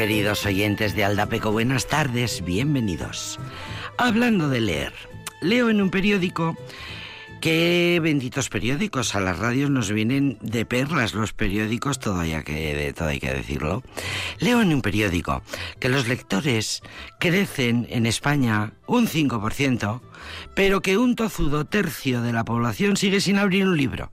queridos oyentes de Aldapeco, buenas tardes, bienvenidos. Hablando de leer, leo en un periódico que benditos periódicos, a las radios nos vienen de perlas los periódicos, todo hay que, todo hay que decirlo. Leo en un periódico que los lectores crecen en España un 5%, pero que un tozudo tercio de la población sigue sin abrir un libro.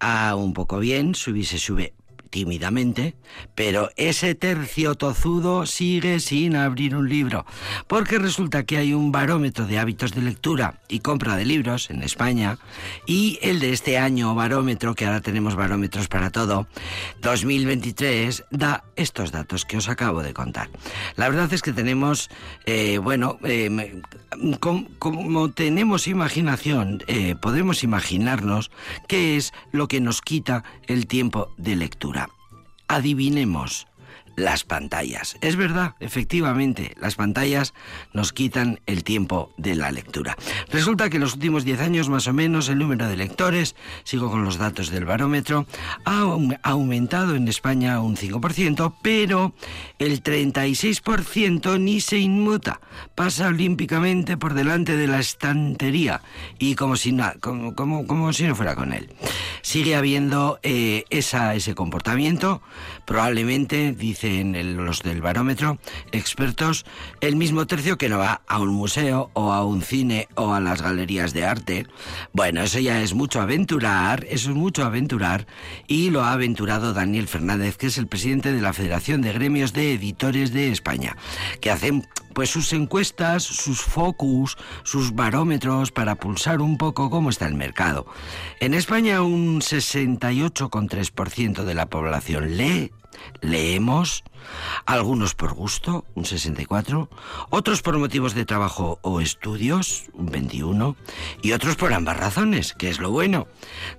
A un poco bien, sube se sube tímidamente, pero ese tercio tozudo sigue sin abrir un libro, porque resulta que hay un barómetro de hábitos de lectura y compra de libros en España, y el de este año barómetro, que ahora tenemos barómetros para todo, 2023, da estos datos que os acabo de contar. La verdad es que tenemos, eh, bueno, eh, como, tenemos imaginación, eh, podemos imaginarnos qué es lo que nos quita el tiempo de lectura adivinemos las pantallas. Es verdad, efectivamente, las pantallas nos quitan el tiempo de la lectura. Resulta que en los últimos 10 años más o menos el número de lectores, sigo con los datos del barómetro, ha aumentado en España un 5%, pero el 36% ni se inmuta, pasa olímpicamente por delante de la estantería y como si, como, como, si no fuera con él. Sigue habiendo eh, esa, ese comportamiento, probablemente, dice en los del barómetro, expertos, el mismo tercio que no va a un museo o a un cine o a las galerías de arte. Bueno, eso ya es mucho aventurar, eso es mucho aventurar y lo ha aventurado Daniel Fernández, que es el presidente de la Federación de Gremios de Editores de España, que hacen pues sus encuestas, sus focus, sus barómetros para pulsar un poco cómo está el mercado. En España un 68,3% de la población lee leemos, algunos por gusto, un 64, otros por motivos de trabajo o estudios, un 21, y otros por ambas razones, que es lo bueno.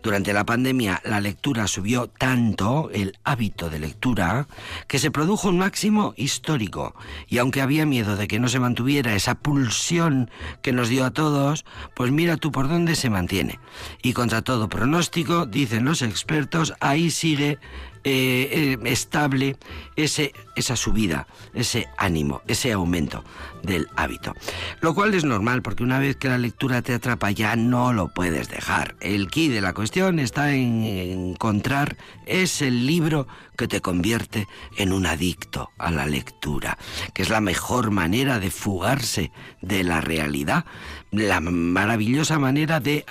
Durante la pandemia la lectura subió tanto, el hábito de lectura, que se produjo un máximo histórico, y aunque había miedo de que no se mantuviera esa pulsión que nos dio a todos, pues mira tú por dónde se mantiene. Y contra todo pronóstico, dicen los expertos, ahí sigue eh, eh, estable ese, esa subida, ese ánimo, ese aumento del hábito. Lo cual es normal porque una vez que la lectura te atrapa ya no lo puedes dejar. El key de la cuestión está en encontrar ese libro que te convierte en un adicto a la lectura, que es la mejor manera de fugarse de la realidad, la maravillosa manera de,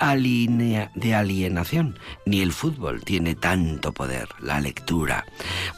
de alienación. Ni el fútbol tiene tanto poder, la lectura.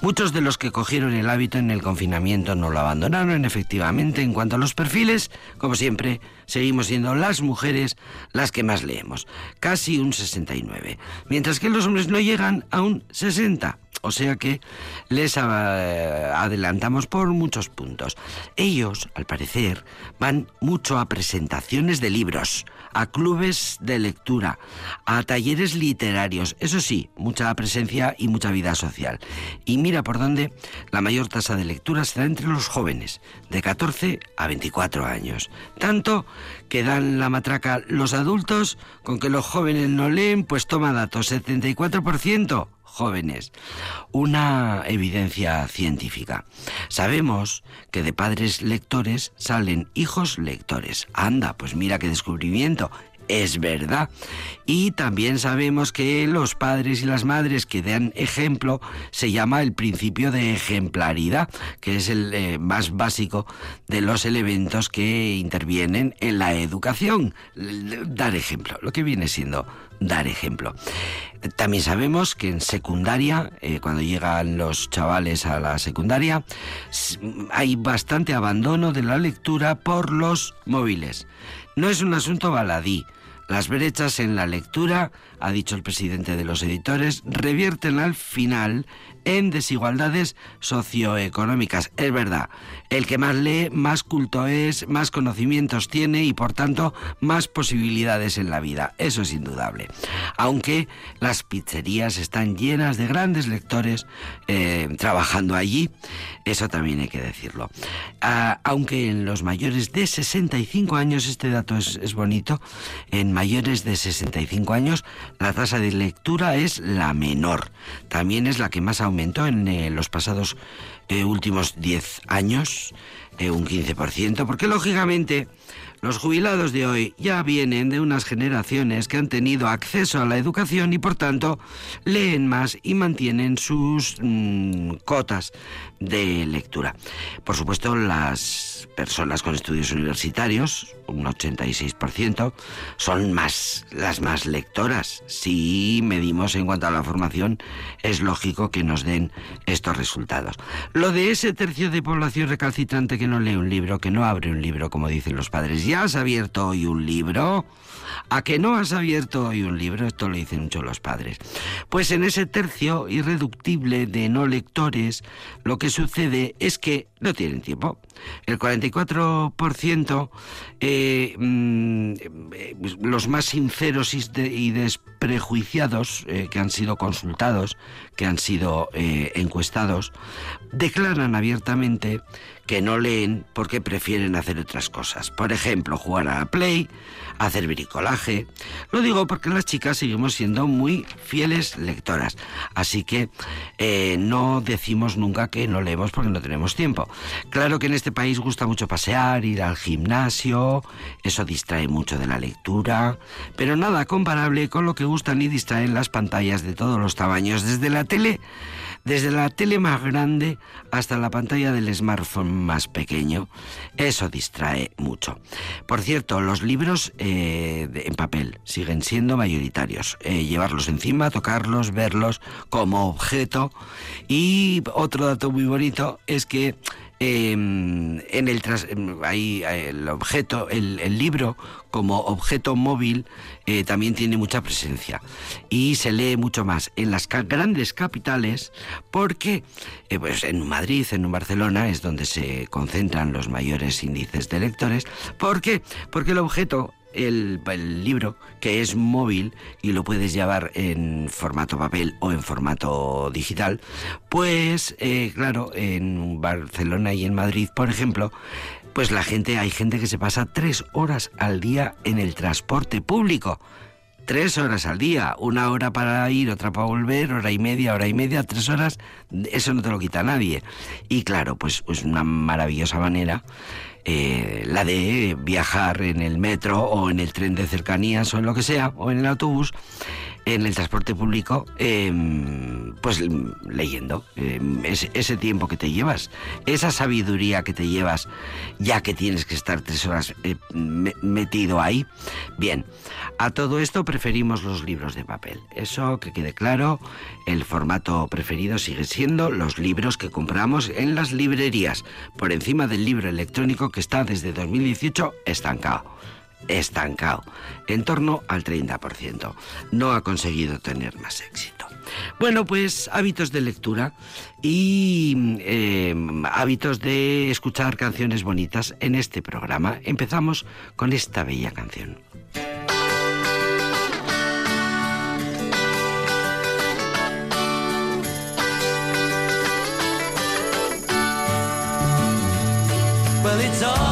Muchos de los que cogieron el hábito en el confinamiento no lo abandonaron, efectivamente. En cuanto a los perfiles, como siempre, seguimos siendo las mujeres las que más leemos, casi un 69, mientras que los hombres no llegan a un 60. O sea que les eh, adelantamos por muchos puntos. Ellos, al parecer, van mucho a presentaciones de libros, a clubes de lectura, a talleres literarios. Eso sí, mucha presencia y mucha vida social. Y mira por dónde la mayor tasa de lectura se da entre los jóvenes, de 14 a 24 años. Tanto que dan la matraca los adultos con que los jóvenes no leen, pues toma datos, 74% jóvenes. Una evidencia científica. Sabemos que de padres lectores salen hijos lectores. Anda, pues mira qué descubrimiento es verdad. Y también sabemos que los padres y las madres que dan ejemplo se llama el principio de ejemplaridad, que es el eh, más básico de los elementos que intervienen en la educación. Dar ejemplo, lo que viene siendo dar ejemplo. También sabemos que en secundaria, eh, cuando llegan los chavales a la secundaria, hay bastante abandono de la lectura por los móviles. No es un asunto baladí. Las brechas en la lectura, ha dicho el presidente de los editores, revierten al final en desigualdades socioeconómicas. Es verdad, el que más lee, más culto es, más conocimientos tiene y por tanto más posibilidades en la vida. Eso es indudable. Aunque las pizzerías están llenas de grandes lectores eh, trabajando allí, eso también hay que decirlo. Ah, aunque en los mayores de 65 años, este dato es, bonito, en mayores de 65 años la tasa de lectura es la menor. También es la que más aumentó en eh, los pasados eh, últimos 10 años, eh, un 15%, porque lógicamente los jubilados de hoy ya vienen de unas generaciones que han tenido acceso a la educación y por tanto leen más y mantienen sus mm, cotas de lectura. Por supuesto, las personas con estudios universitarios, un 86%, son más las más lectoras. Si medimos en cuanto a la formación, es lógico que nos den estos resultados. Lo de ese tercio de población recalcitrante que no lee un libro, que no abre un libro, como dicen los padres, ¿ya has abierto hoy un libro? ¿A que no has abierto hoy un libro? Esto lo dicen mucho los padres. Pues en ese tercio irreductible de no lectores, lo que sucede es que no tienen tiempo. El 44%, eh, mm, los más sinceros y, desprejuiciados eh, que han sido consultados, que han sido eh, encuestados, declaran abiertamente que no leen porque prefieren hacer otras cosas. Por ejemplo, jugar a la Play, hacer bricolaje. Lo digo porque las chicas seguimos siendo muy fieles lectoras. Así que eh, no decimos nunca que no leemos porque no tenemos tiempo. Claro que en este país gusta mucho pasear, ir al gimnasio, eso distrae mucho de la lectura, pero nada comparable con lo que gustan y distraen las pantallas de todos los tamaños, desde la tele desde la tele más grande hasta la pantalla del smartphone más pequeño. Eso distrae mucho. Por cierto, los libros eh, en papel siguen siendo mayoritarios. Eh, llevarlos encima, tocarlos, verlos como objeto. Y otro dato muy bonito es que em, en el em, ahí el objeto, el, libro como objeto móvil eh, también tiene mucha presencia y se lee mucho más en las grandes capitales porque eh, pues en Madrid, en Barcelona es donde se concentran los mayores índices de lectores. ¿Por qué? Porque el objeto el, libro, que es móvil y lo puedes llevar en formato papel o en formato digital, pues eh, claro, en Barcelona y en Madrid, por ejemplo, pues la gente, hay gente que se pasa tres horas al día en el transporte público. Tres horas al día, una hora para ir, otra para volver, hora y media, hora y media, tres horas, eso no te lo quita nadie. Y claro, pues es una maravillosa manera eh, la de viajar en el metro o en el tren de cercanías o en lo que sea, o en el autobús, en el transporte público, em, pues leyendo. Em, ese, tiempo que te llevas, esa sabiduría que te llevas, ya que tienes que estar tres horas eh, metido ahí. Bien, a todo esto preferimos los libros de papel. Eso que quede claro, el formato preferido sigue siendo los libros que compramos en las librerías, por encima del libro electrónico que está desde 2018 estancado estancado, en torno al 30%. No ha conseguido tener más éxito. Bueno, pues hábitos de lectura y em, hábitos de escuchar canciones bonitas en este programa. Empezamos con esta bella canción. someone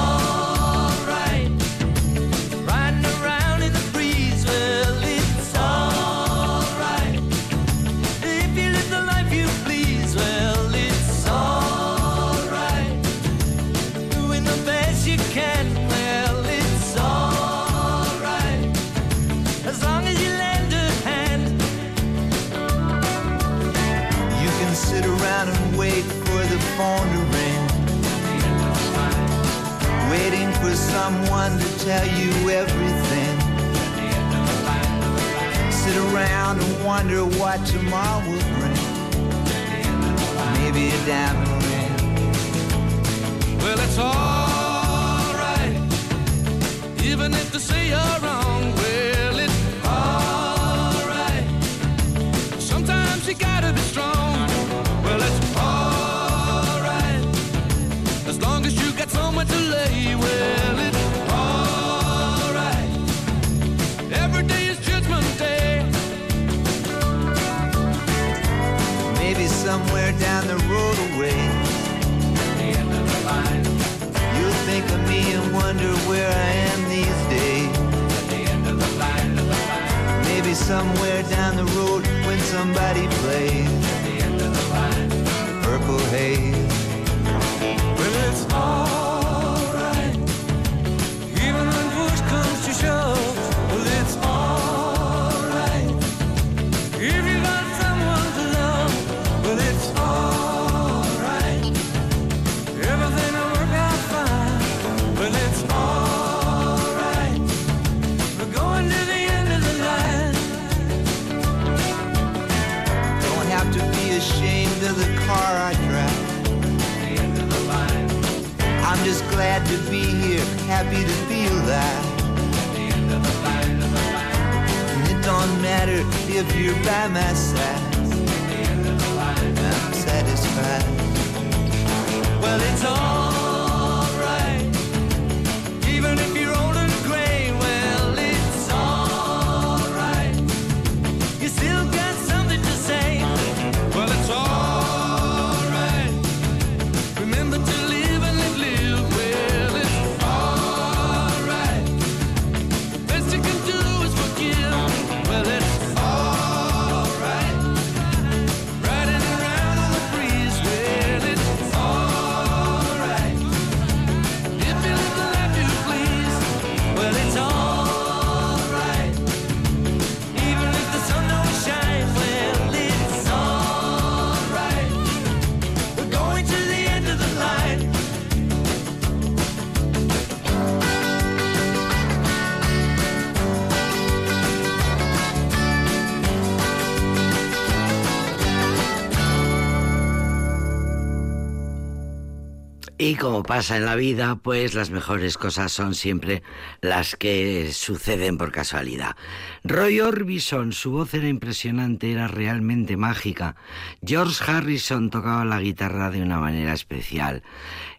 como pasa en la vida, pues las mejores cosas son siempre las que suceden por casualidad. Roy Orbison, su voz era impresionante, era realmente mágica. George Harrison tocaba la guitarra de una manera especial.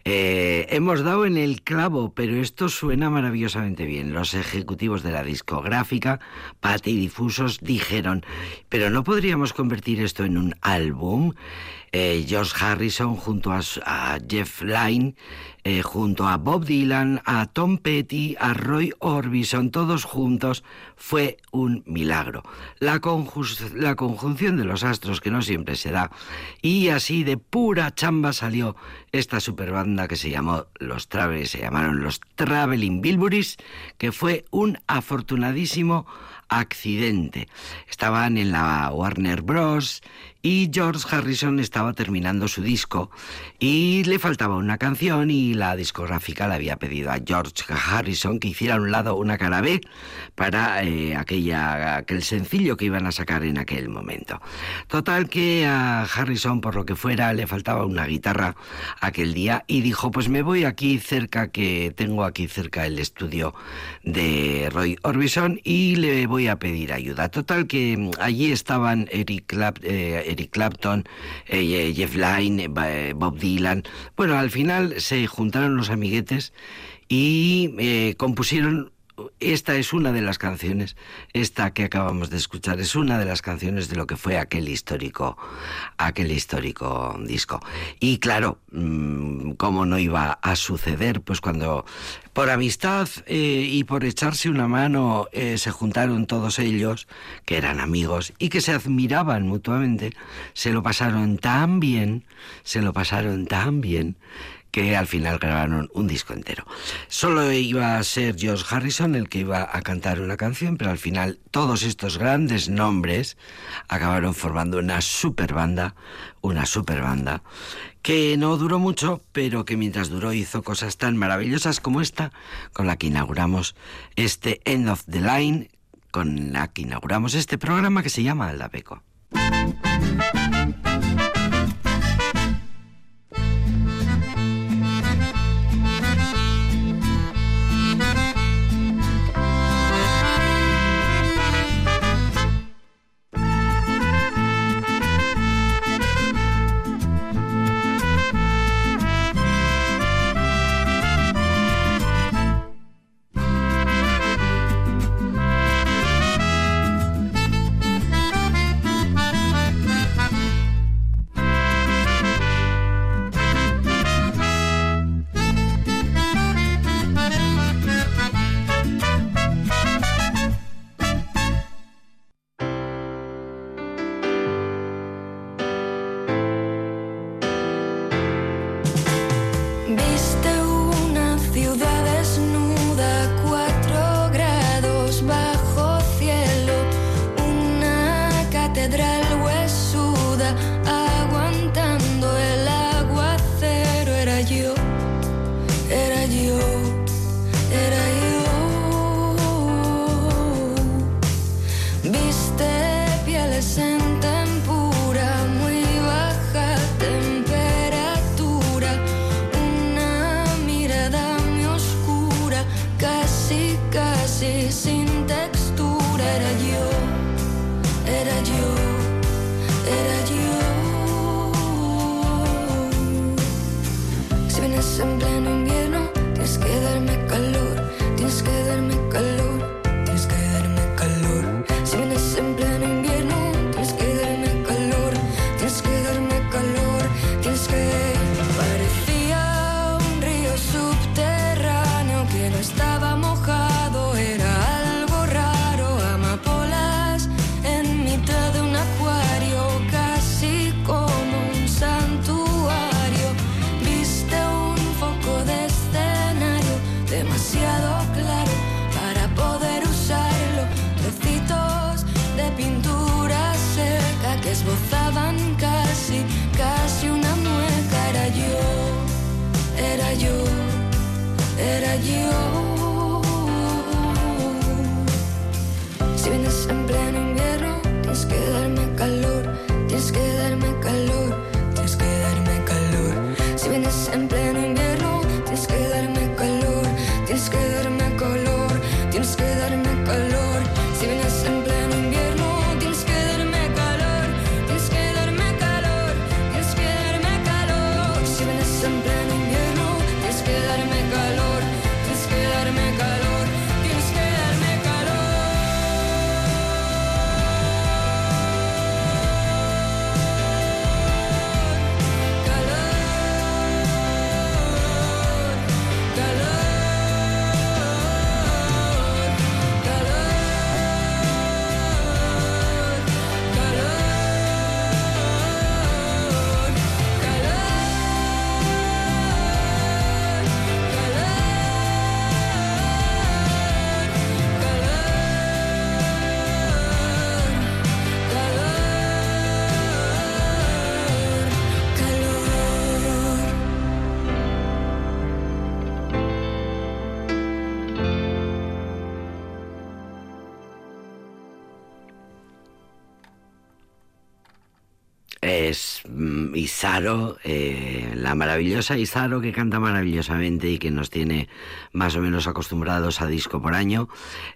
Eh, hemos dado en el clavo, pero esto suena maravillosamente bien. Los ejecutivos de la discográfica, Patti y Difusos, dijeron, pero no podríamos convertir esto en un álbum. Eh, George Harrison junto a, a Jeff Lynne, eh, junto a Bob Dylan, a Tom Petty, a Roy Orbison, todos juntos, fue un milagro. La, la conjunción de los astros que no siempre se da. Y así de pura chamba salió esta superbanda que se llamó los Travel, se llamaron los Traveling Bilburys, que fue un afortunadísimo accidente. Estaban en la Warner Bros. Y George Harrison estaba terminando su disco y le faltaba una canción y la discográfica le había pedido a George Harrison que hiciera a un lado una cara B para eh, aquella, aquel sencillo que iban a sacar en aquel momento. Total que a Harrison, por lo que fuera, le faltaba una guitarra aquel día y dijo, pues me voy aquí cerca, que tengo aquí cerca el estudio de Roy Orbison y le voy a pedir ayuda. Total que mm, allí estaban Eric, Clap- eh, Eric Clapton, eh, Jeff Lynne, eh, Bob Dylan. Bueno, al final se juntaron los amiguetes y eh, compusieron esta es una de las canciones, esta que acabamos de escuchar, es una de las canciones de lo que fue aquel histórico, aquel histórico disco. Y claro, mm, cómo no iba a suceder, pues cuando por amistad eh, y por echarse una mano eh, se juntaron todos ellos, que eran amigos y que se admiraban mutuamente, se lo pasaron tan bien, se lo pasaron tan bien que al final grabaron un disco entero. Solo iba a ser George Harrison el que iba a cantar una canción, pero al final todos estos grandes nombres acabaron formando una super banda, una super banda, que no duró mucho, pero que mientras duró hizo cosas tan maravillosas como esta, con la que inauguramos este End of the Line, con la que inauguramos este programa que se llama Aldapeco. Thank you. Isaro, eh, la maravillosa Isaro que canta maravillosamente y que nos tiene más o menos acostumbrados a disco por año.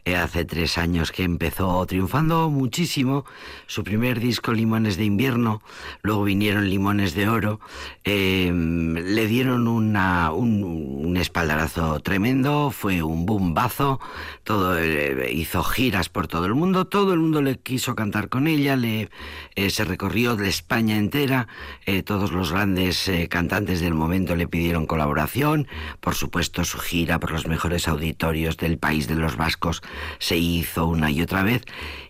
Eh, hace tres años que empezó triunfando muchísimo su primer disco Limones de invierno, luego vinieron Limones de oro, eh, le dieron una, un, un espaldarazo tremendo, fue un bombazo, todo eh, hizo giras por todo el mundo, todo el mundo le quiso cantar con ella, le eh, se recorrió de España entera, eh, todos los grandes eh, cantantes del momento le pidieron colaboración, por supuesto su gira por los mejores auditorios del país de los vascos se hizo una y otra vez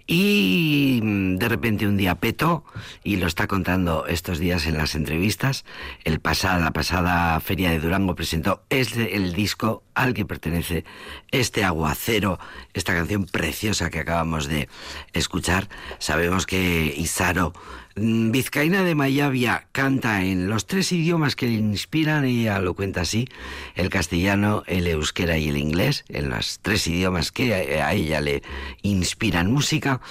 y mm, de repente un día petó y lo está contando estos días en las entrevistas. El pasada, la pasada feria de Durango presentó este, el disco al que pertenece este aguacero, esta canción preciosa que acabamos de escuchar. Sabemos que Isaro Vizcaína de Mayavia canta en los tres idiomas que le inspiran, ella lo cuenta así, el castellano, el euskera y el inglés, en los tres idiomas que a ella le inspiran música.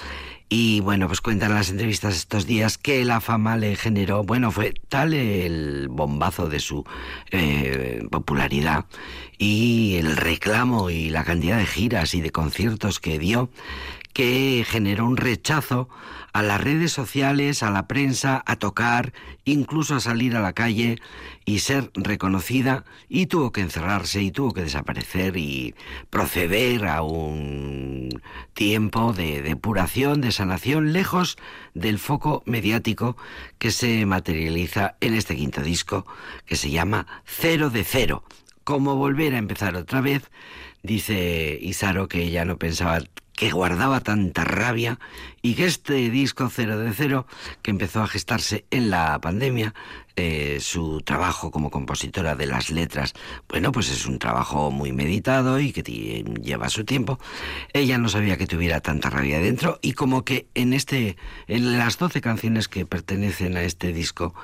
Y bueno, pues cuentan en las entrevistas estos días que la fama le generó, bueno, fue tal el bombazo de su eh, popularidad y el reclamo y la cantidad de giras y de conciertos que dio, que generó un rechazo a las redes sociales, a la prensa, a tocar, incluso a salir a la calle y ser reconocida y tuvo que encerrarse y tuvo que desaparecer y proceder a un tiempo de depuración, de sanación, lejos del foco mediático que se materializa en este quinto disco que se llama Cero de Cero. Como volver a empezar otra vez, dice Isaro que ella no pensaba que guardaba tanta rabia y que este disco Cero de Cero, que empezó a gestarse en la pandemia, eh, su trabajo como compositora de las letras, bueno, pues es un trabajo muy meditado y que lleva su tiempo. Ella no sabía que tuviera tanta rabia dentro y como que en este, en las 12 canciones que pertenecen a este disco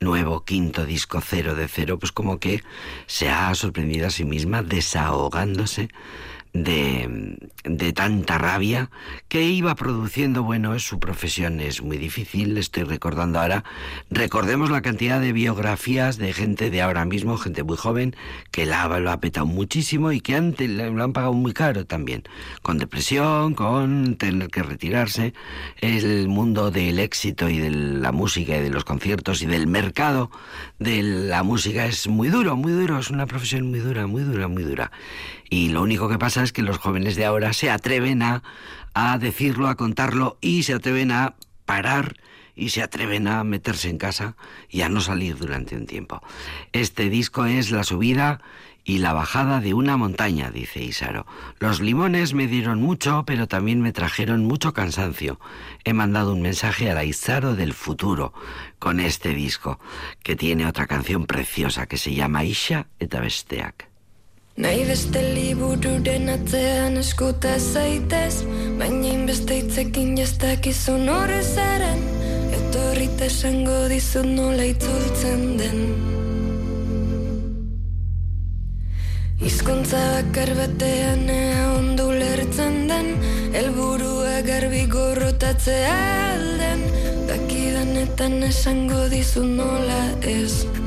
nuevo, quinto disco Cero de Cero, pues como que se ha sorprendido a sí misma desahogándose de de tanta rabia que iba produciendo, bueno, su profesión, es muy difícil, estoy recordando ahora, recordemos la cantidad de biografías de gente de ahora mismo, gente muy joven, que la, lo ha petado muchísimo y que antes lo han pagado muy caro también, con depresión, con tener que retirarse, el mundo del éxito y de la música y de los conciertos y del mercado de la música es muy duro, muy duro, es una profesión muy dura, muy dura, muy dura. Y lo único que pasa es que los jóvenes de ahora se atreven a, a decirlo, a contarlo y se atreven a parar y se atreven a meterse en casa y a no salir durante un tiempo. Este disco es la subida y la bajada de una montaña, dice Isaro. Los limones me dieron mucho, pero también me trajeron mucho cansancio. He mandado un mensaje a la Isaro del futuro con este disco, que tiene otra canción preciosa que se llama Isha eta besteak. Nahi beste libururen atzean eskuta zaitez Baina inbeste hitzekin jastakizun horrezaren Etorrita esango dizut nola itzultzen den. Hizkuntza bakar batean ea ondu lertzen den Elburua garbi gorrotatzea alden Dakidanetan esango dizut nola ez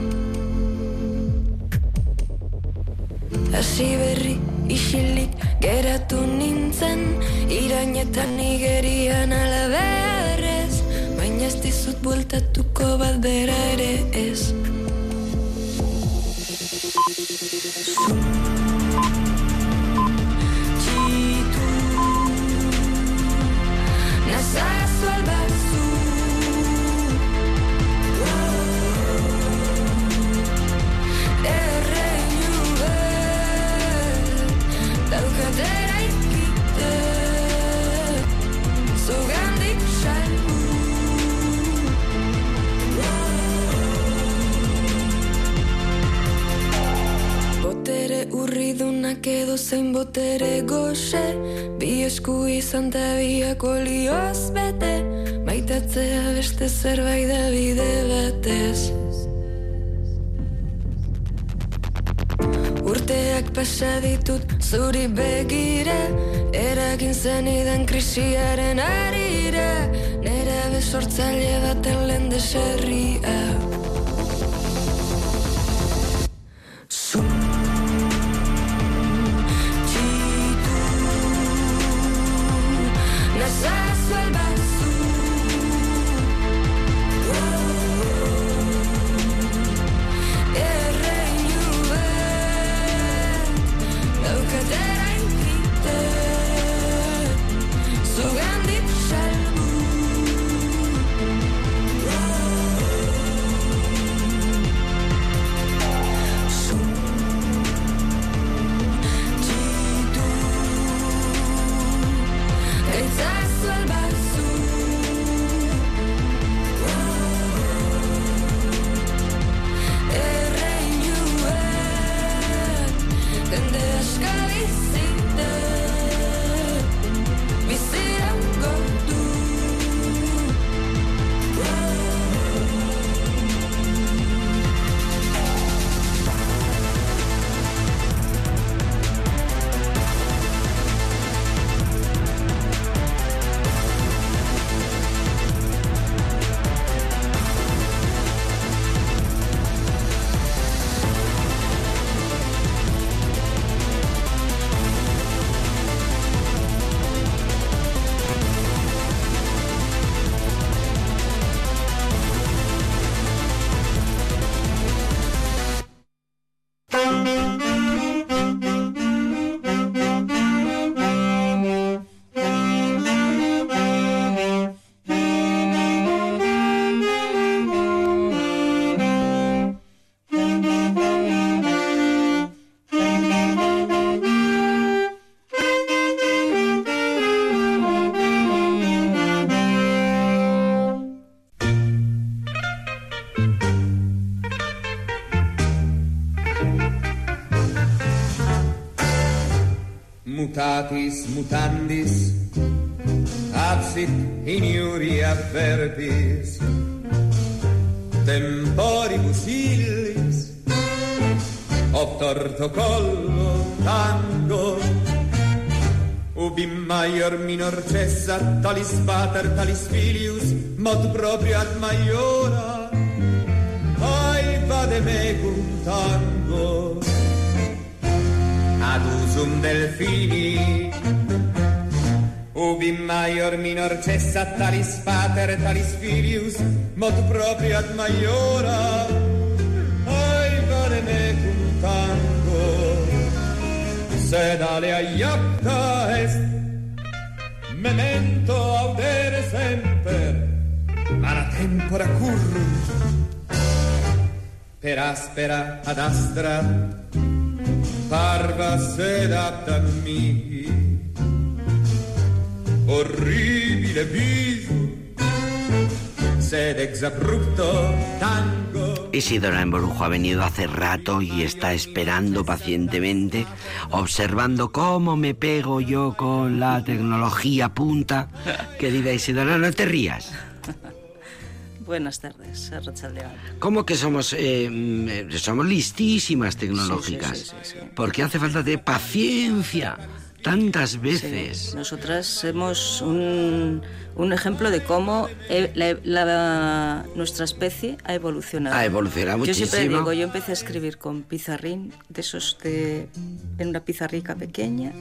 Hasi berri isilik geratu nintzen Irainetan igerian alaberrez Baina ez dizut bueltatuko bat bera ere ez. Txitu urridunak edo zein botere goxe. Bi esku izan ta biak olioz bete. Maitatzea beste zerbait da bide batez. Urteak pasa ditut zuri begira Eragin zenidan krisiaren arira Nera besortzaile baten lehen deserria mutatis mutandis absit in iuria verbis temporibus illis ob torto collo tango Ubi maior minor cessa, talis pater, talis filius, mod proprio ad maiora. Ai vade me cum tango, ad usum delfini. Ubi maior minor cessa, talis pater, talis filius, mod proprio ad maiora. Ai vade me cum tango, sed alea iacta est memento audere semper mala tempora currunt per aspera ad astra parva sed apta mihi orribile viso sed ex abrupto tango Isidora Emborujo ha venido hace rato y está esperando pacientemente, observando cómo me pego yo con la tecnología punta. Querida Isidora, no te rías. Buenas tardes, Arrachaldeón. ¿Cómo que somos, eh, mm, somos listísimas tecnológicas? Sí, sí, sí. Porque hace falta de paciencia tantas veces. Nosotras somos un, un ejemplo de cómo eh, la- la- nuestra especie ha evolucionado. Ha evolucionado Yo siempre muchísimo. digo, yo empecé a escribir con pizarrín, de esos de, en una pizarrica pequeña,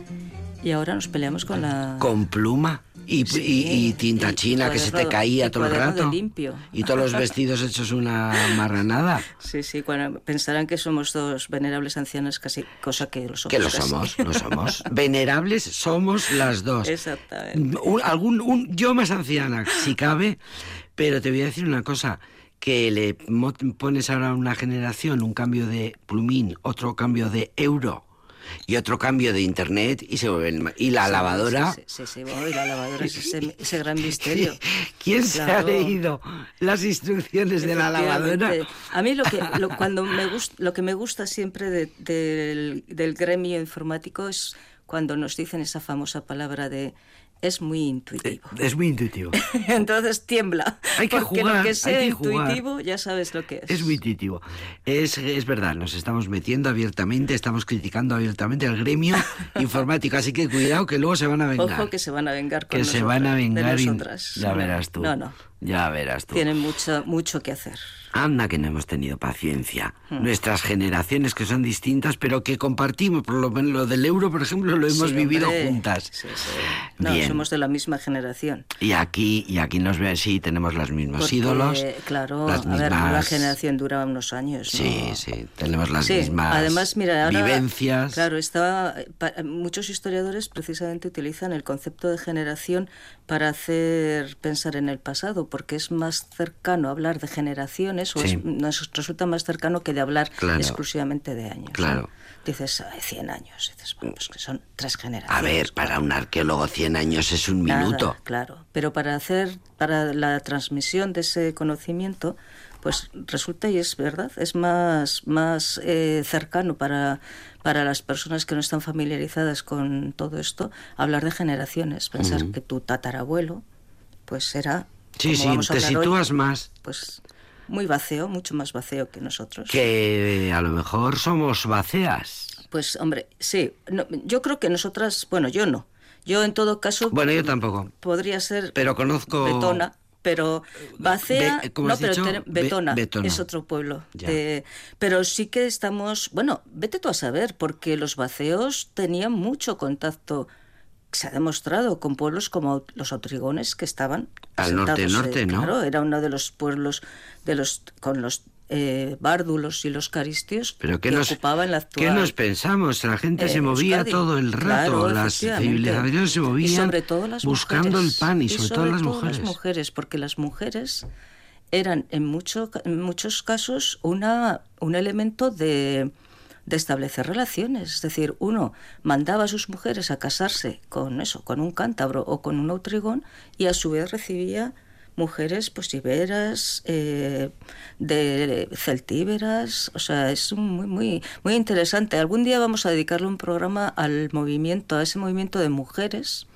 y ahora nos peleamos con la... Con pluma y, Sí, y- y tinta y china que se te caía todo el rato. limpio. Y todos los vestidos hechos una marranada. Sí, sí, cuando pensarán que somos dos venerables ancianas, casi cosa que lo somos. Que lo casi. somos, lo somos. Venerables somos las dos. Exactamente. Un- algún, un- yo más anciana, si cabe, pero te voy a decir una cosa, que le pones ahora a una generación un cambio de plumín, otro cambio de euro y otro cambio de internet y se vuelven... Y la Sí, lavadora... Sí, sí, sí, bueno, y la lavadora es ese, ese gran misterio. ¿Quién se ha leído las instrucciones de la lavadora? A mí lo que, lo, cuando me gust- lo que me gusta siempre de- del, del gremio informático es cuando nos dicen esa famosa palabra de es muy intuitivo. Es muy intuitivo. Entonces tiembla. Hay que porque jugar, lo que hay sea que jugar. intuitivo ya sabes lo que es. Es muy intuitivo. Es, es verdad, nos estamos metiendo abiertamente, estamos criticando abiertamente al gremio informático, así que cuidado que luego se van a vengar. Ojo que se van a vengar con Que se van a vengar y-. Ya verás tú. No, no. Ya verás tú. Tienen mucho, mucho que hacer. Anda que no hemos tenido paciencia. Nuestras generaciones que son distintas, pero que compartimos, por lo menos lo del euro, por ejemplo, lo hemos Sí, vivido hombre. juntas. Sí, sí. No, Bien. somos de la misma generación. Y aquí, y aquí nos ve sí, tenemos los mismos Porque, ídolos. Claro, las a ver, la mismas- generación dura unos años. ¿no? Sí, sí, tenemos las Sí, mismas además, mira, ahora, vivencias. Claro, está, pa- muchos historiadores precisamente utilizan el concepto de generación para hacer pensar en el pasado, porque es más cercano hablar de generaciones, o Sí. es- nos resulta más cercano que de hablar Claro. exclusivamente de años. ¿no? Claro. Dices, "Ay, 100 años, dices, bueno, pues que son tres generaciones. A ver, para un arqueólogo 100 años es un Nada, minuto. claro, pero para hacer, para la transmisión de ese conocimiento, pues resulta y es verdad, es más, más eh, cercano para, para las personas que no están familiarizadas con todo esto, hablar de generaciones, pensar que tu tatarabuelo, pues era, Sí, sí, te hablar hoy, sitúas más. pues muy vacío, mucho más vacío que nosotros. Que a lo mejor somos vacías. Pues hombre, sí, no, yo creo que nosotras, bueno, yo no. Yo en todo caso Bueno, yo tampoco. podría ser Pero conozco- Betona, pero Bacea, Be- ¿cómo no, pero dicho? ten- Be- Betona, es otro pueblo. De- pero sí que estamos, bueno, vete tú a saber, porque los baceos tenían mucho contacto, se ha demostrado, con pueblos como los autrigones que estaban Al norte, norte, eh, ¿no? Claro, era uno de los pueblos de los con los eh, bárdulos y los caristios Pero ¿qué que nos, ocupaban la actual ¿qué nos pensamos? La gente eh, se movía Euskadi. todo el rato, Claro, las civilizaciones se Y movían sobre todo las buscando mujeres. el pan y sobre, todo las mujeres. las mujeres, porque las mujeres eran en, mucho, en muchos casos una, un elemento de, de establecer relaciones. Es decir, uno mandaba a sus mujeres a casarse con eso, con un cántabro o con un autrigón, y a su vez recibía mujeres pues iberas, eh, de celtíberas, o sea, es muy, muy, muy interesante. Algún día vamos a dedicarle un programa al movimiento, a ese movimiento de mujeres,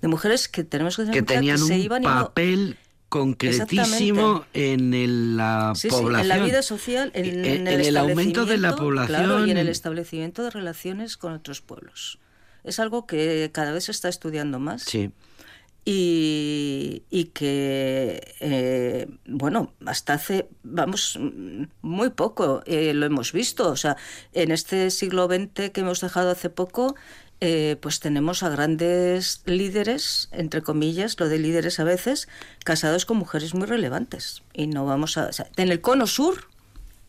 de mujeres que tenemos que tener que en cuenta tenían se un iban papel concretísimo en el- la Sí, sí, población. en la vida social, en, En- en en el aumento de la población. claro, y en el establecimiento de relaciones con otros pueblos. es algo que cada vez se está estudiando más. Sí. Y, y que, eh, bueno, hasta hace, vamos, muy poco eh, lo hemos visto. O sea, en este siglo XX que hemos dejado hace poco, eh, pues tenemos a grandes líderes, entre comillas, lo de líderes a veces, casados con mujeres muy relevantes. Y no vamos a... o en el cono sur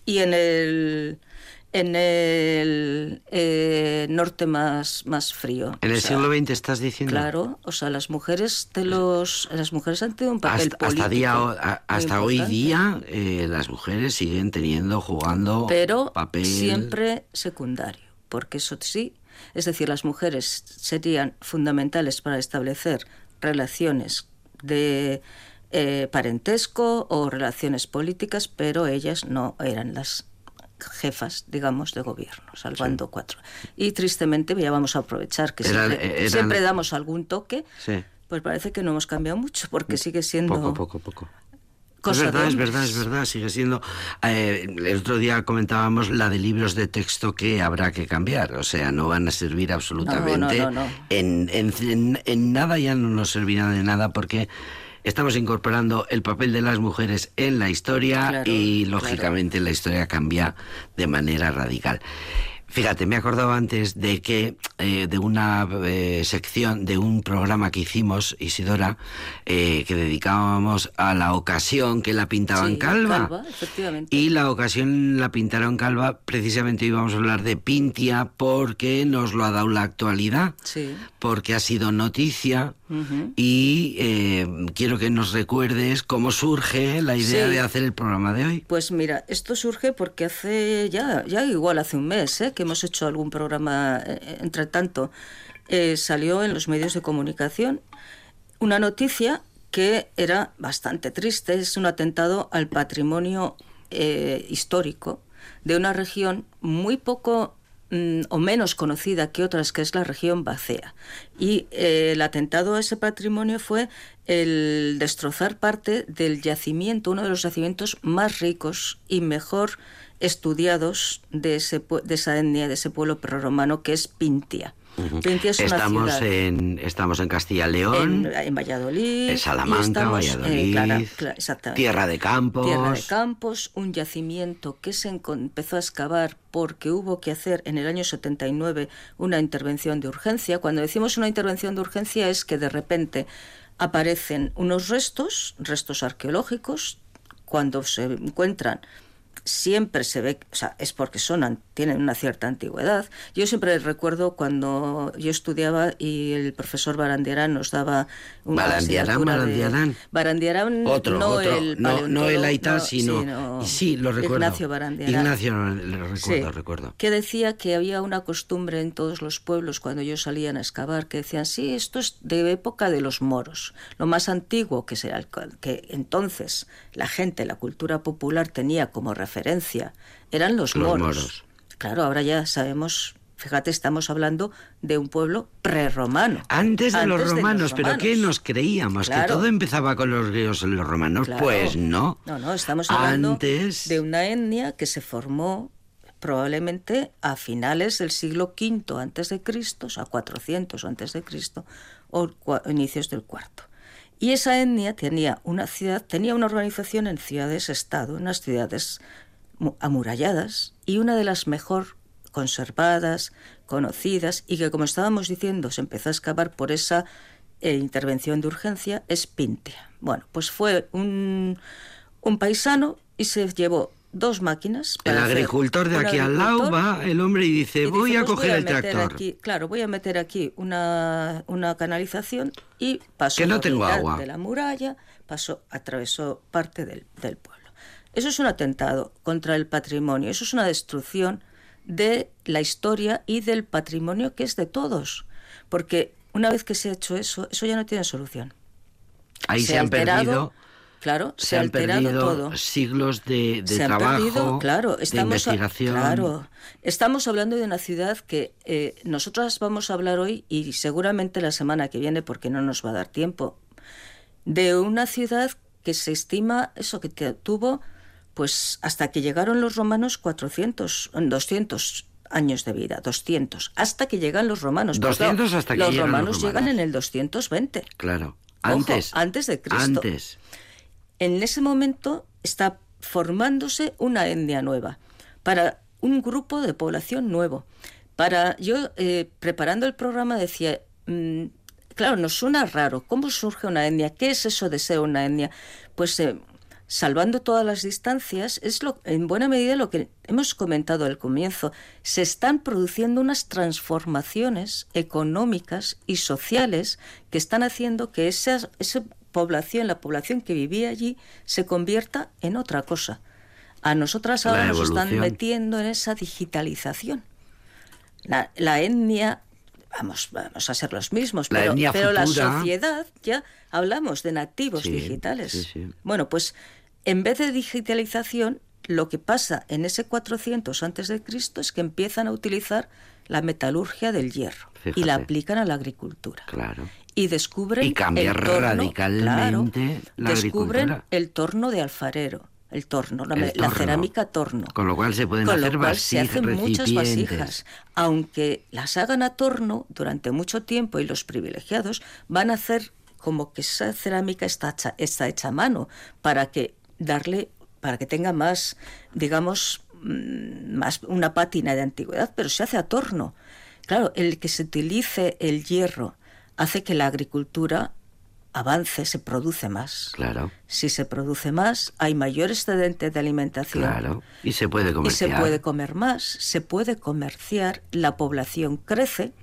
y en el en el eh, norte más, más frío. En O el sea, siglo XX estás diciendo. Claro, o sea, las mujeres de los las mujeres han tenido un papel Hasta, hasta día, hasta hoy día eh, las mujeres siguen teniendo, jugando pero papel. siempre secundario, porque eso sí, es decir, las mujeres serían fundamentales para establecer relaciones de eh, parentesco o relaciones políticas, pero ellas no eran las jefas, digamos, de gobierno, salvando cuatro. Y tristemente ya vamos a aprovechar que Eran- siempre, eran- siempre damos algún toque, Sí. pues parece que no hemos cambiado mucho, porque sigue siendo Poco, poco, poco. es verdad, es verdad, es verdad, sigue siendo. eh, el otro día comentábamos la de libros de texto que habrá que cambiar, o sea, no van a servir absolutamente. no, no. En, en- en- en nada ya no nos servirá de nada porque estamos incorporando el papel de las mujeres en la historia Claro, y claro. lógicamente la historia cambia de manera radical. Fíjate, me acordaba antes de que eh, de una eh, sección, de un programa que hicimos, Isidora, eh, que dedicábamos a la ocasión que la pintaban Sí, calva. calva, efectivamente. Y la ocasión la pintaron calva, precisamente íbamos a hablar de Pintia porque nos lo ha dado la actualidad, Sí. porque ha sido noticia y eh, quiero que nos recuerdes cómo surge la idea Sí. de hacer el programa de hoy. Pues mira, esto surge porque hace ya, ya igual hace un mes, ¿eh? que hemos hecho algún programa, eh, entre tanto, eh, salió en los medios de comunicación una noticia que era bastante triste, es un atentado al patrimonio eh, histórico de una región muy poco mm, o menos conocida que otras, que es la región Bacea. Y eh, el atentado a ese patrimonio fue el destrozar parte del yacimiento, uno de los yacimientos más ricos y mejor estudiados de, ese, de esa etnia, de ese pueblo prerromano que es Pintia. Pintia es una Estamos ciudad en, estamos en Castilla León, en, en Valladolid. en Salamanca, estamos, eh, Valladolid, clara- cla- exactamente. Tierra de Campos. Tierra de Campos, un yacimiento que se empezó a excavar porque hubo que hacer en el año 79 una intervención de urgencia. Cuando decimos una intervención de urgencia es que de repente aparecen unos restos, restos arqueológicos, cuando se encuentran siempre se ve, o sea, es porque son, tienen una cierta antigüedad. Yo siempre recuerdo cuando yo estudiaba y el profesor Barandiarán nos daba una Barandiarán, de- Barandiarán. Barandiarán, Otro, no otro, el no, no el no, sino, sí, lo recuerdo. Ignacio Barandiarán. Ignacio, lo recuerdo, Sí, recuerdo. Que decía que había una costumbre en todos los pueblos cuando ellos salían a excavar, que decían, sí, esto es de época de los moros. Lo más antiguo que, será que entonces la gente, la cultura popular tenía como referencia, eran los, Los moros. moros. Claro, ahora ya sabemos, fíjate, estamos hablando de un pueblo prerromano. Antes de los romanos, pero ¿qué romanos. nos creíamos? Claro. ¿Que todo empezaba con los griegos y los romanos? Claro. Pues no. No, no, estamos hablando Antes... de una etnia que se formó probablemente a finales del siglo V antes de Cristo, o sea, 400 antes de Cristo, o inicios del cuarto. Y esa etnia tenía una ciudad, tenía una organización en ciudades-estado, unas ciudades mu- amuralladas y una de las mejor conservadas, conocidas y que, como estábamos diciendo, se empezó a excavar por esa eh, intervención de urgencia, es Pintia. Bueno, pues fue un, un paisano y se llevó dos máquinas. El para agricultor de aquí al lado va el hombre y dice, y voy dice, a pues coger el tractor. aquí- claro, voy a meter aquí una, una canalización y pasó Que no tengo agua. de la muralla, pasó, atravesó parte del, del pueblo. Eso es un atentado contra el patrimonio, eso es una destrucción de la historia y del patrimonio que es de todos. Porque una vez que se ha hecho eso, eso ya no tiene solución. Ahí se, ha han alterado, perdido, Claro, se, se ha han alterado todo. siglos de, de se han trabajo, perdido, claro, de estamos a- investigación. claro, estamos hablando de una ciudad que eh, nosotras vamos a hablar hoy y seguramente la semana que viene, porque no nos va a dar tiempo, de una ciudad que se estima eso que te- tuvo, pues hasta que llegaron los romanos 400, 200 años de vida, 200, hasta que llegan los romanos. Pero 200 hasta que los llegan los romanos llegan romanos. en el 220. Claro. Ojo, Antes. antes de Cristo. Antes. En ese momento está formándose una etnia nueva, para un grupo de población nuevo. Para yo, eh, preparando el programa, decía, mm, claro, nos suena raro, ¿cómo surge una etnia? ¿Qué es eso de ser una etnia? Pues eh, salvando todas las distancias, es lo, en buena medida lo que hemos comentado al comienzo. Se están produciendo unas transformaciones económicas y sociales que están haciendo que esa población, la población que vivía allí, se convierta en otra cosa. A nosotras ahora nos están metiendo en esa digitalización. La, la etnia, vamos, vamos a ser los mismos, La pero, pero la sociedad, ya hablamos de nativos Sí, digitales. sí, sí. Bueno, pues en vez de digitalización, lo que pasa en ese 400 antes de Cristo es que empiezan a utilizar la metalurgia del hierro y la aplican a la agricultura. Claro. Y descubren Y cambiar el torno, radicalmente la descubren el torno de alfarero, el torno, la, El la torno. cerámica torno. Con lo cual se pueden Con hacer lo cual se hacen muchas vasijas. Aunque las hagan a torno durante mucho tiempo y los privilegiados van a hacer como que esa cerámica está hecha, está hecha a mano para que darle para que tenga más, digamos, mm, más una pátina de antigüedad, pero se hace a torno. Claro, el que se utilice el hierro hace que la agricultura avance, se produce más. Claro, Si se produce más, hay mayor excedente de alimentación. claro. Y se puede Y comerciar. se puede comer más, se puede comerciar, la población crece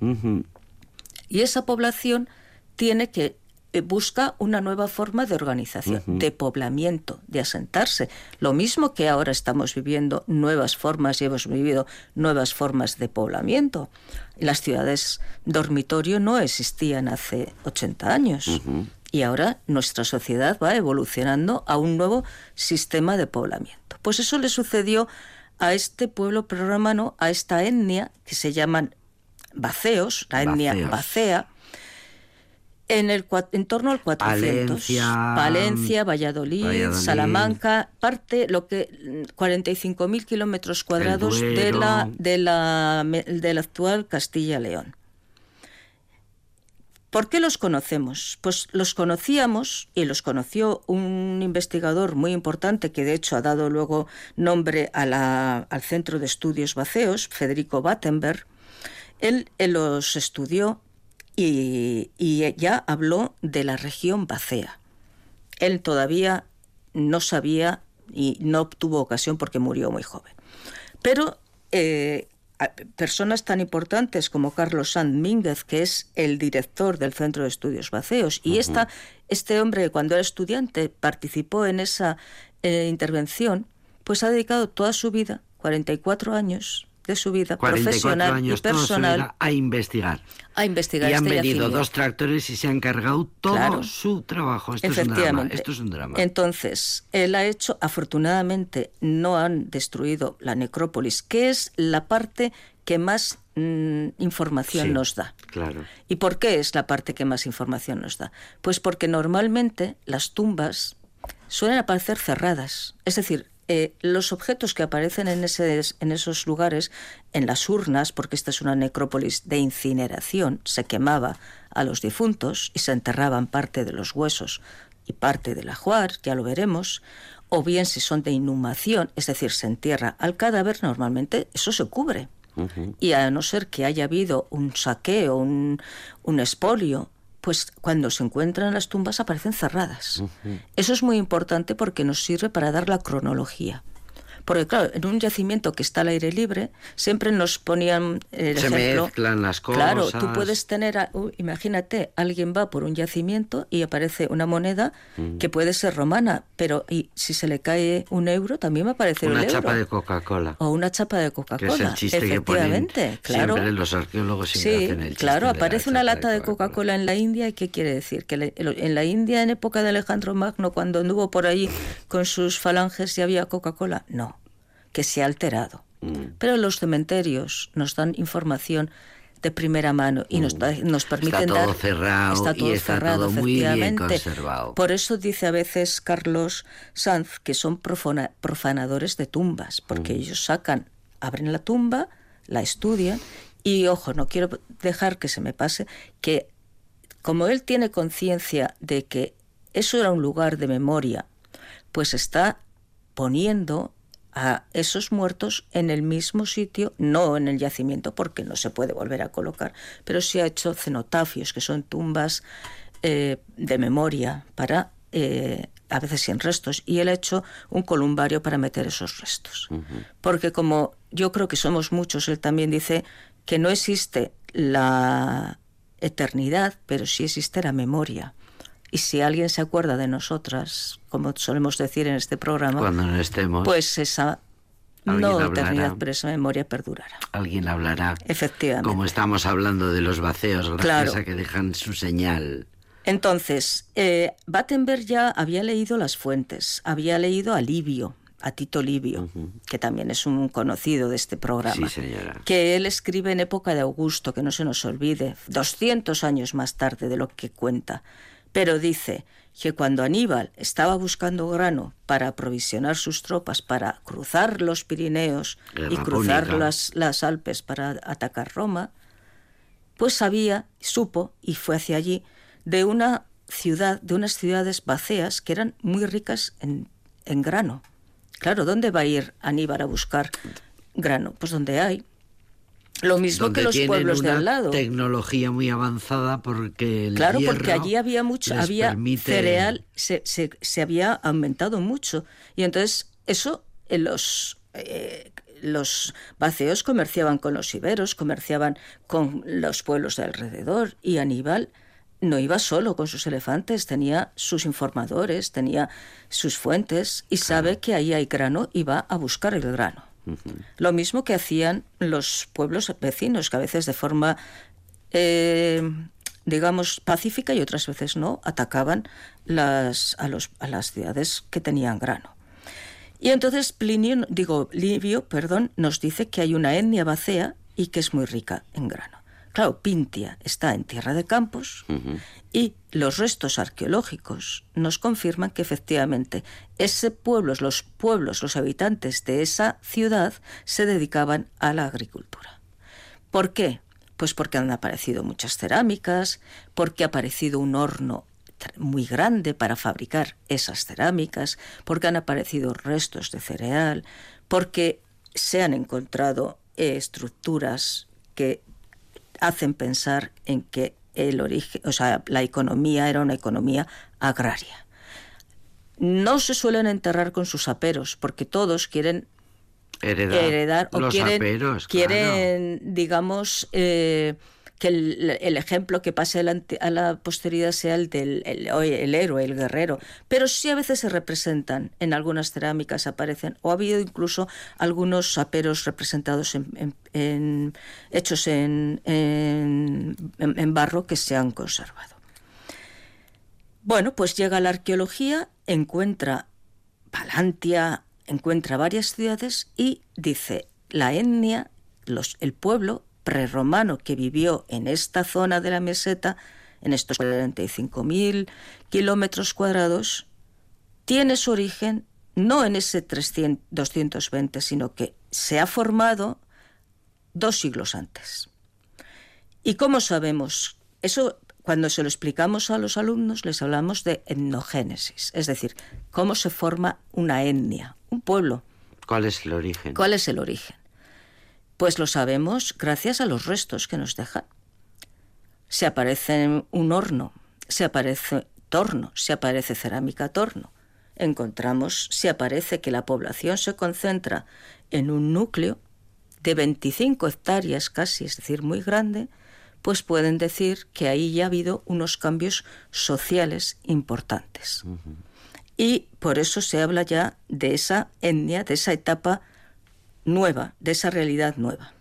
y esa población tiene que busca una nueva forma de organización, de poblamiento, de asentarse. Lo mismo que ahora estamos viviendo nuevas formas y hemos vivido nuevas formas de poblamiento. Las ciudades dormitorio no existían hace 80 años. Y ahora nuestra sociedad va evolucionando a un nuevo sistema de poblamiento. Pues eso le sucedió a este pueblo prerromano, a esta etnia que se llaman baceos, la etnia bacea, en, el, en torno al 400. Palencia, Palencia, Valladolid, Valladolid. Salamanca, parte lo que mm, 45.000 kilómetros cuadrados de la, de, la, de la actual Castilla-León. ¿Por qué los conocemos? Pues los conocíamos y los conoció un investigador muy importante que de hecho ha dado luego nombre a la- al Centro de Estudios Baceos, Federico Battenberg. Él, él los estudió y, y ya habló de la región Bacea. Él todavía no sabía y no tuvo ocasión porque murió muy joven. Pero eh, personas tan importantes como Carlos Sanz Mínguez, que es el director del Centro de Estudios Baceos, y esta, este hombre cuando era estudiante participó en esa eh, intervención, pues ha dedicado toda su vida, 44 años de su vida 44 profesional años y toda su personal, vida a investigar. a investigar Y han este venido dos tractores y se han cargado todo Claro. su trabajo. Esto es un drama. Efectivamente. Esto es un drama. Entonces, él ha hecho, afortunadamente, no han destruido la necrópolis, que es la parte que más mm, información Sí, nos da. Claro. ¿Y por qué es la parte que más información nos da? Pues porque normalmente las tumbas suelen aparecer cerradas. Es decir, eh, los objetos que aparecen en, ese, en esos lugares, en las urnas, porque esta es una necrópolis de incineración, se quemaba a los difuntos y se enterraban parte de los huesos y parte del ajuar, ya lo veremos, o bien si son de inhumación, es decir, se entierra al cadáver, normalmente eso se cubre. Y a no ser que haya habido un saqueo, un, un expolio, pues cuando se encuentran las tumbas aparecen cerradas. Eso es muy importante porque nos sirve para dar la cronología. Porque claro, en un yacimiento que está al aire libre, siempre nos ponían el Se ejemplo. mezclan las Claro, cosas. tú puedes tener, a- uh, imagínate, alguien va por un yacimiento y aparece una moneda Mm. que puede ser romana, pero y si se le cae un euro, también va a aparecer Una el euro. chapa de Coca-Cola. O una chapa de Que es Coca-Cola. el chiste que ponen claro. siempre los arqueólogos siempre Sí, hacen el chiste claro, la aparece una lata de Coca-Cola en la India y ¿qué quiere decir? Que le- en la India en época de Alejandro Magno, cuando anduvo por allí con sus falanges y había Coca-Cola, no, que se ha alterado. Mm. Pero los cementerios nos dan información de primera mano y nos, da- nos permiten Mm. todo dar cerrado está y todo está cerrado, todo muy bien conservado. Por eso dice a veces Carlos Sanz que son profana- profanadores de tumbas, Mm. porque ellos sacan, abren la tumba, la estudian y, ojo, no quiero dejar que se me pase que como él tiene conciencia de que eso era un lugar de memoria, pues está poniendo a esos muertos en el mismo sitio, no en el yacimiento, porque no se puede volver a colocar, pero sí ha hecho cenotafios, que son tumbas eh, de memoria para eh, a veces sin restos, y él ha hecho un columbario para meter esos restos. Porque como yo creo que somos muchos, él también dice que no existe la eternidad, pero sí existe la memoria. Y si alguien se acuerda de nosotras, como solemos decir en este programa, Cuando no estemos, pues esa no eternidad, pero esa memoria perdurará. alguien hablará. Efectivamente. Como estamos hablando de los vaceos, gracias Claro. a que dejan su señal. Entonces, eh, Battenberg ya había leído las fuentes, había leído a Livio, a Tito Livio, que también es un conocido de este programa. Sí, señora. Que él escribe en época de Augusto, que no se nos olvide, 200 años más tarde de lo que cuenta. Pero dice que cuando Aníbal estaba buscando grano para aprovisionar sus tropas para cruzar los Pirineos y cruzar las Alpes para atacar Roma, pues sabía, supo y fue hacia allí de una ciudad, de unas ciudades vacías que eran muy ricas en, en grano. Claro, ¿dónde va a ir Aníbal a buscar grano? Pues donde hay. Lo mismo Donde que los pueblos de al lado. tecnología muy avanzada porque el Claro, porque allí había mucho, había permite- cereal, se, se, se había aumentado mucho. Y entonces eso en los, eh, los vaceos comerciaban con los iberos, comerciaban con los pueblos de alrededor. Y Aníbal no iba solo con sus elefantes, tenía sus informadores, tenía sus fuentes y sabe que ahí hay grano y va a buscar el grano. Lo mismo que hacían los pueblos vecinos, que a veces de forma, eh, digamos, pacífica y otras veces no, atacaban a las ciudades que tenían grano. Y entonces Plinio, digo, Livio, perdón, nos dice que hay una etnia vacea y que es muy rica en grano. Claro, Pintia está en tierra de campos y los restos arqueológicos nos confirman que efectivamente ese pueblo, los pueblos, los habitantes de esa ciudad se dedicaban a la agricultura. ¿Por qué? Pues porque han aparecido muchas cerámicas, porque ha aparecido un horno muy grande para fabricar esas cerámicas, porque han aparecido restos de cereal, porque se han encontrado eh, estructuras que hacen pensar en que el origen, o sea, la economía era una economía agraria. No se suelen enterrar con sus aperos, porque todos quieren heredar, heredar o los quieren, aperos, claro. quieren digamos, eh, que el, ejemplo que pase a la, posteridad sea el del el, el héroe, el guerrero. Pero sí a veces se representan, en algunas cerámicas aparecen, o ha habido incluso algunos aperos representados en, hechos en- en barro que se han conservado. Bueno, pues llega la arqueología, encuentra Palantia, encuentra varias ciudades y dice, la etnia, los, el pueblo prerromano que vivió en esta zona de la meseta, en estos 45.000 kilómetros cuadrados, tiene su origen no en ese 300, 220, sino que se ha formado dos siglos antes. ¿Y cómo sabemos? Eso, cuando se lo explicamos a los alumnos, les hablamos de etnogénesis, es decir, cómo se forma una etnia, un pueblo. ¿Cuál es el origen? ¿Cuál es el origen? Pues lo sabemos gracias a los restos que nos dejan. Se aparece un horno, se aparece torno, se aparece cerámica torno. Encontramos, se aparece que la población se concentra en un núcleo de 25 hectáreas casi, es decir, muy grande, pues pueden decir que ahí ya ha habido unos cambios sociales importantes. Y por eso se habla ya de esa etnia, de esa etapa nueva, de esa realidad nueva.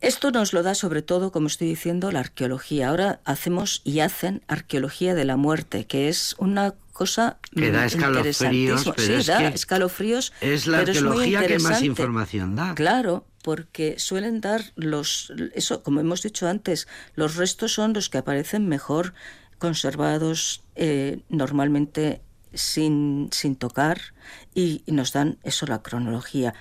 Esto nos lo da sobre todo, como estoy diciendo, la arqueología. Ahora hacemos y hacen arqueología de la muerte, que es una cosa Que da mm, escalofríos, pero Sí, es da que escalofríos. es la pero muy arqueología que más información da. Claro, porque suelen dar los, eso, como hemos dicho antes, los restos son los que aparecen mejor conservados, eh, normalmente sin, sin tocar, y, y nos dan eso la cronología.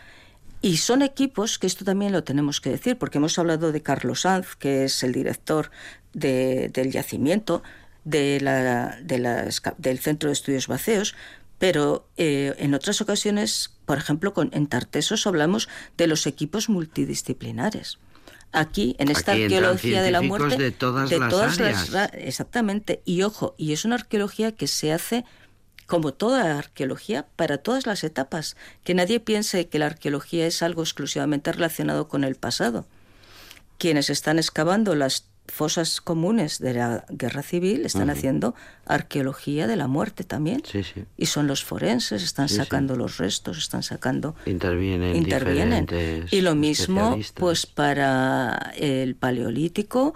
Y son equipos, que esto también lo tenemos que decir, porque hemos hablado de Carlos Sanz, que es el director de- del yacimiento de la- de las del Centro de Estudios Baceos, pero eh, en otras ocasiones, por ejemplo, con, en Tartesos hablamos de los equipos multidisciplinares. Aquí, en esta Aquí arqueología de la muerte, de todas las áreas. ra- exactamente. Y ojo, y es una arqueología que se hace como toda arqueología para todas las etapas. Que nadie piense que la arqueología es algo exclusivamente relacionado con el pasado. Quienes están excavando las fosas comunes de la guerra civil están haciendo arqueología de la muerte también. Sí, sí. Y son los forenses, están Sí, sacando los restos, están sacando Intervienen, intervienen. Y lo mismo, pues para el paleolítico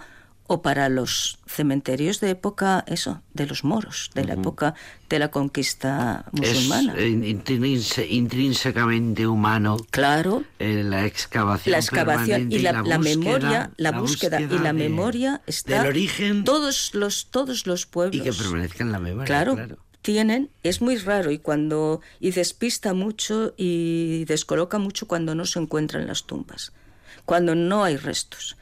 o para los cementerios de época, eso, de los moros, de la época de la conquista musulmana. Es eh, intrínse- intrínsecamente humano claro, eh, la excavación, la excavación permanente y la, la búsqueda- memoria, la, búsqueda, y la de- memoria está del origen todos los todos los pueblos. y que permanezca en la memoria. Claro, claro. tienen, es muy raro y cuando y despista mucho y descoloca mucho cuando no se encuentran las tumbas, cuando no hay restos.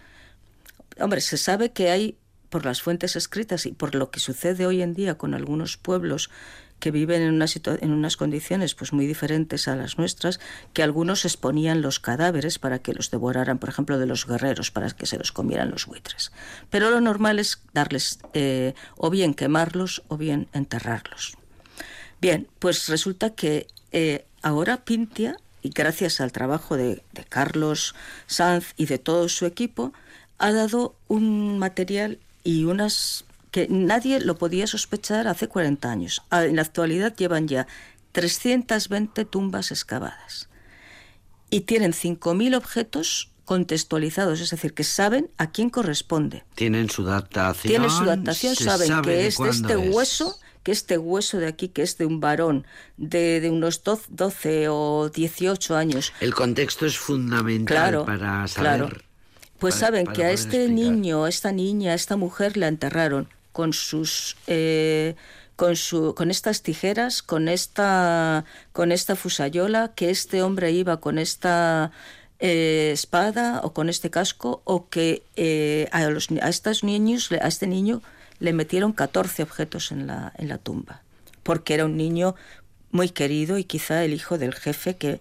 Hombre, se sabe que hay por las fuentes escritas y por lo que sucede hoy en día con algunos pueblos que viven en, una en unas condiciones pues muy diferentes a las nuestras, que algunos exponían los cadáveres para que los devoraran, por ejemplo, de los guerreros, para que se los comieran los buitres. Pero lo normal es darles eh, o bien quemarlos o bien enterrarlos. Bien, pues resulta que eh, ahora Pintia, y gracias al trabajo de, de Carlos Sanz y de todo su equipo, ha dado un material y unas que nadie lo podía sospechar hace 40 años. Ah, En la actualidad llevan ya 320 tumbas excavadas y tienen 5.000 objetos contextualizados, es decir, que saben a quién corresponde. Tienen su datación. Tienen su adaptación, se saben sabe que es de este es. hueso, que este hueso de aquí, que es de un varón de, de unos 12, 12 o 18 años. El contexto es fundamental Claro, para saber. claro. Pues para- saben para que a este explicar. niño, a esta niña, a esta mujer la enterraron con sus eh, con su con estas tijeras, con esta con esta fusayola, que este hombre iba con esta eh, espada o con este casco o que eh, a los a estos niños a este niño le metieron 14 objetos en la en la tumba porque era un niño muy querido y quizá el hijo del jefe que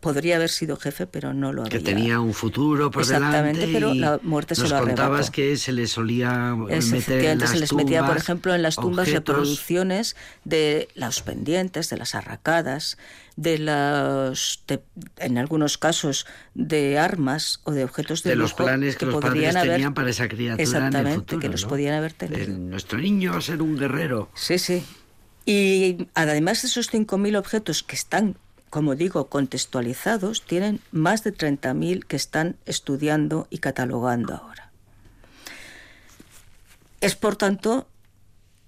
podría haber sido jefe pero no lo había que tenía un futuro por Exactamente, delante pero la muerte se nos lo arrebató. contabas que se le solía Es, meter en las se les metía, por tumbas ejemplo, en las tumbas objetos reproducciones de los pendientes, de las arracadas, de los, de- en algunos casos, de armas o de objetos de, de los planes que, los padres haber- tenían para esa criatura en Exactamente, el futuro, que los ¿no? podían haber tenido. El- nuestro niño va a ser un guerrero. Sí, sí. Y además de esos 5.000 objetos que están, como digo, contextualizados, tienen más de 30.000 que están estudiando y catalogando ahora. Es, por tanto,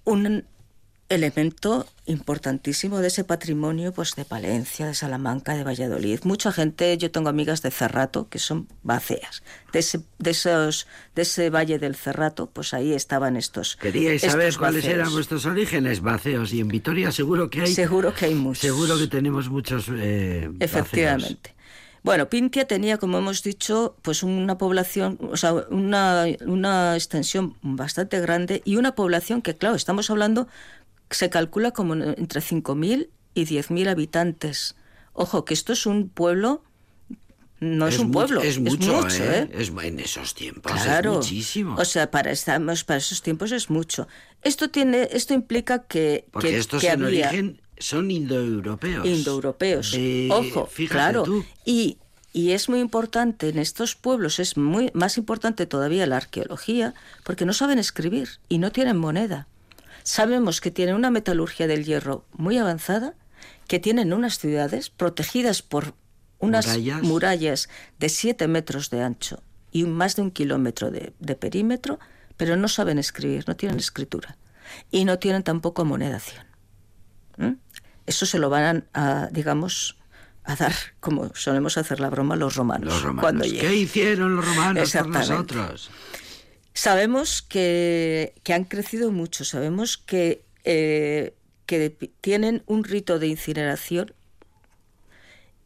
un elemento importantísimo de ese patrimonio pues de Palencia, de Salamanca, de Valladolid. Mucha gente, yo tengo amigas de Cerrato que son baceas. De ese, de esos, de ese valle del Cerrato, pues ahí estaban estos. Queríais estos saber cuáles baceos. eran vuestros orígenes, vaceos, y en Vitoria seguro que hay. Seguro que hay muchos. Seguro que tenemos muchos. eh. Efectivamente. Bueno, Pintia tenía, como hemos dicho, pues una población, o sea, una, una extensión bastante grande y una población que, claro, estamos hablando, se calcula como entre 5.000 y 10.000 habitantes. Ojo, que esto es un pueblo, no es, un mu- pueblo, Es mucho, ¿eh? Es, en esos tiempos Claro. es muchísimo. O sea, para, estamos, para esos tiempos es mucho. Esto, tiene, esto implica que, Porque que, estos que en había... origen son indoeuropeos. indoeuropeos. Eh, Ojo, fíjate claro. tú. Y, y es muy importante en estos pueblos, es muy más importante todavía la arqueología, porque no saben escribir y no tienen moneda. Sabemos que tienen una metalurgia del hierro muy avanzada, que tienen unas ciudades protegidas por unas Murallas. murallas, de 7 metros de ancho y más de un kilómetro de, de perímetro, pero no saben escribir, no tienen escritura. Y no tienen tampoco monedación. ¿Mm? Eso se lo van a, digamos, a dar, como solemos hacer la broma, los romanos. Los romanos. Cuando ¿Qué lleguen. hicieron los romanos por nosotros? Sabemos que, que han crecido mucho, sabemos que, eh, que tienen un rito de incineración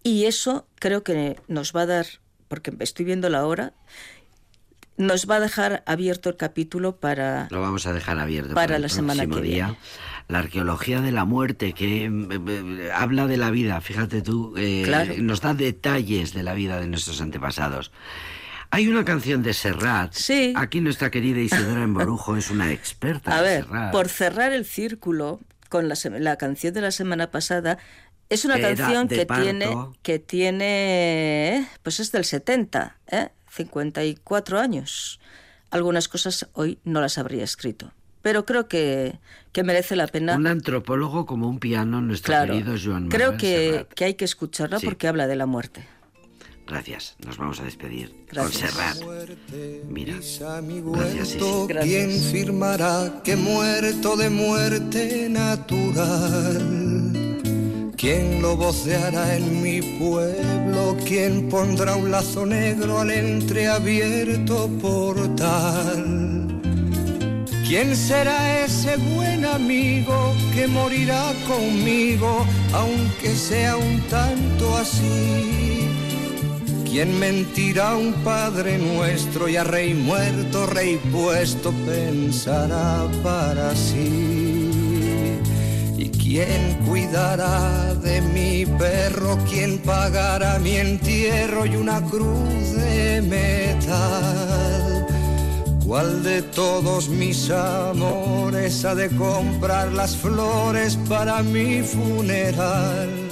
Y eso creo que nos va a dar, porque estoy viendo la hora, nos va a dejar abierto el capítulo para... Lo vamos a dejar abierto Para la semana que día. viene. La arqueología de la muerte, que eh, eh, habla de la vida, fíjate tú, eh, Claro. nos da detalles de la vida de nuestros antepasados. Hay una canción de Serrat. Sí. Aquí nuestra querida Isidora Emborujo es una experta A ver, Serrat. por cerrar el círculo con la, la canción de la semana pasada, es una Era canción que parto. tiene, que tiene, pues es del 70, ¿eh? 54 años. Algunas cosas hoy no las habría escrito, pero creo que, que merece la pena. Un antropólogo como un piano, nuestro claro, querido Joan creo que, Serrat. que hay que escucharla Sí. porque habla de la muerte. Gracias, nos vamos a despedir Gracias. Mira, gracias, Gracias. ¿quién firmará que muerto de muerte natural? ¿Quién lo voceará en mi pueblo? ¿Quién pondrá un lazo negro al entreabierto portal? ¿Quién será ese buen amigo que morirá conmigo, aunque sea un tanto así? ¿Quién mentirá un Padre nuestro y a Rey muerto, Rey puesto, pensará para sí? ¿Y quién cuidará de mi perro? ¿Quién pagará mi entierro y una cruz de metal? ¿Cuál de todos mis amores ha de comprar las flores para mi funeral?